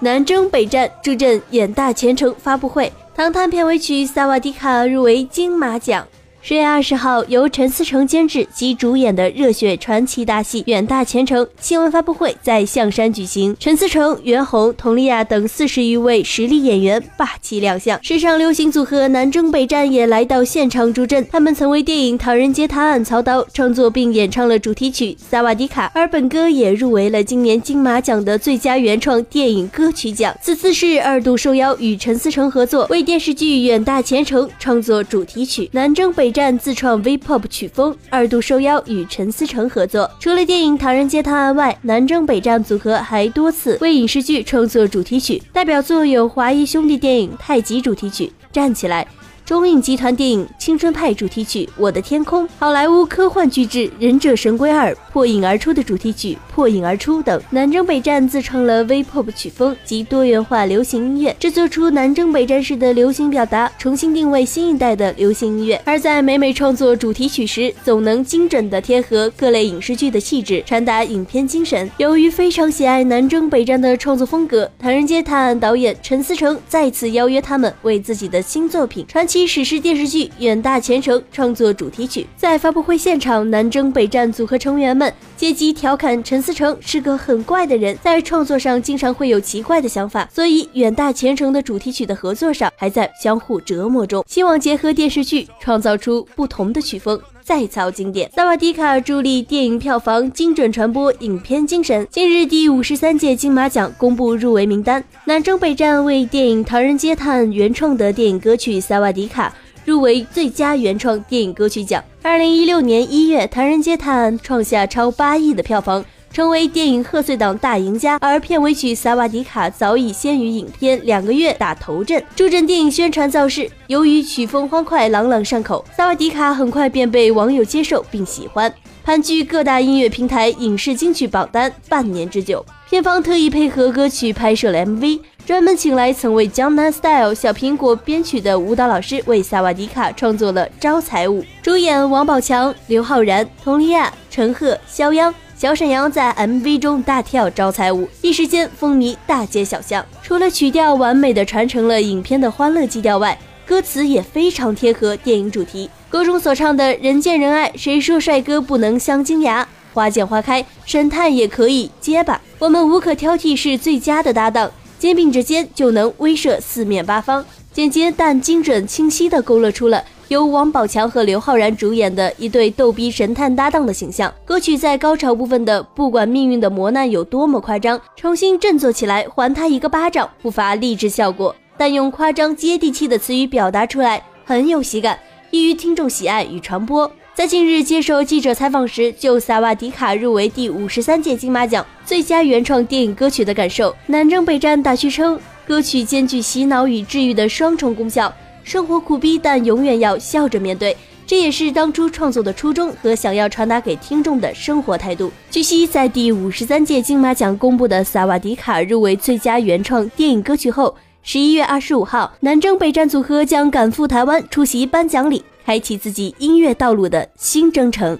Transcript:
南征北战，助阵远大前程发布会，唐探片尾曲《萨瓦迪卡》入围金马奖。十月二十号，由陈思诚监制及主演的热血传奇大戏《远大前程》新闻发布会在象山举行。陈思诚、袁弘、佟丽娅等四十余位实力演员霸气亮相，时尚流行组合南征北战也来到现场助阵。他们曾为电影《唐人街探案》操刀，创作并演唱了主题曲《萨瓦迪卡》，而本歌也入围了今年金马奖的最佳原创电影歌曲奖。此次是二度受邀与陈思诚合作，为电视剧《远大前程》创作主题曲《南征北战》。自创 V-pop 曲风，二度受邀与陈思诚合作。除了电影《唐人街探案》外，南征北战组合还多次为影视剧创作主题曲，代表作有华谊兄弟电影《太极》主题曲《站起来》。中影集团电影《青春派》主题曲《我的天空》，好莱坞科幻巨制《忍者神龟二》破影而出的主题曲《破影而出》等。南征北战自创了 V-pop 曲风及多元化流行音乐，制作出南征北战式的流行表达，重新定位新一代的流行音乐。而在每每创作主题曲时，总能精准的贴合各类影视剧的气质，传达影片精神。由于非常喜爱南征北战的创作风格，《唐人街探案》导演陈思诚再次邀约他们为自己的新作品传奇。史是电视剧《远大前程》创作主题曲，在发布会现场，南征北战组合成员们借机调侃陈思诚是个很怪的人，在创作上经常会有奇怪的想法，所以《远大前程》的主题曲的合作上还在相互折磨中，希望结合电视剧创造出不同的曲风。再造经典，萨瓦迪卡助力电影票房，精准传播影片精神。近日，第五十三届金马奖公布入围名单，南征北战为电影《唐人街探案》原创的电影歌曲《萨瓦迪卡》入围最佳原创电影歌曲奖。二零一六年一月，《唐人街探案》创下超八亿的票房。成为电影贺岁档大赢家，而片尾曲《萨瓦迪卡》早已先于影片两个月打头阵，助阵电影宣传造势。由于曲风欢快、朗朗上口，《萨瓦迪卡》很快便被网友接受并喜欢，盘踞各大音乐平台影视金曲榜单半年之久。片方特意配合歌曲拍摄了 MV，专门请来曾为《江南 Style》小苹果编曲的舞蹈老师为《萨瓦迪卡》创作了招财舞。主演王宝强、刘昊然、佟丽娅、陈赫、肖央。小沈阳在 MV 中大跳招财舞，一时间风靡大街小巷。除了曲调完美的传承了影片的欢乐基调外，歌词也非常贴合电影主题。歌中所唱的“人见人爱，谁说帅哥不能镶金牙？花见花开，神探也可以结巴。我们无可挑剔，是最佳的搭档，肩并着肩就能威慑四面八方。”简洁但精准、清晰地勾勒出了。由王宝强和刘昊然主演的一对逗逼神探搭档的形象。歌曲在高潮部分的“不管命运的磨难有多么夸张，重新振作起来，还他一个巴掌”，不乏励志效果。但用夸张接地气的词语表达出来，很有喜感，易于听众喜爱与传播。在近日接受记者采访时，就《萨瓦迪卡》入围第五十三届金马奖最佳原创电影歌曲的感受，南征北战打趣称，歌曲兼具洗脑与治愈的双重功效。生活苦逼，但永远要笑着面对，这也是当初创作的初衷和想要传达给听众的生活态度。据悉，在第五十三届金马奖公布的《萨瓦迪卡》入围最佳原创电影歌曲后，十一月二十五号，南征北战组合将赶赴台湾出席颁奖礼，开启自己音乐道路的新征程。